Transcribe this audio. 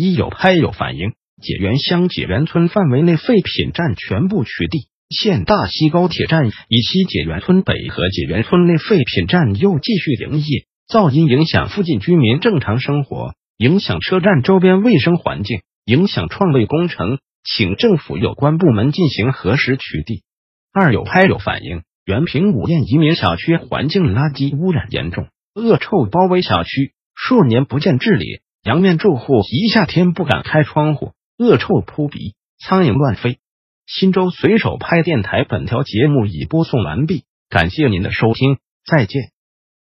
一有拍有反应，解元乡解元村范围内废品站全部取缔。现大西高铁站以西解元村北和解元村内废品站又继续营业，噪音影响附近居民正常生活，影响车站周边卫生环境，影响创卫工程，请政府有关部门进行核实取缔。二有拍有反应，原平五堰移民小区环境垃圾污染严重，恶臭包围小区，数年不见治理。阳面住户一夏天不敢开窗户，恶臭扑鼻，苍蝇乱飞。新州随手拍电台本条节目已播送完毕，感谢您的收听，再见。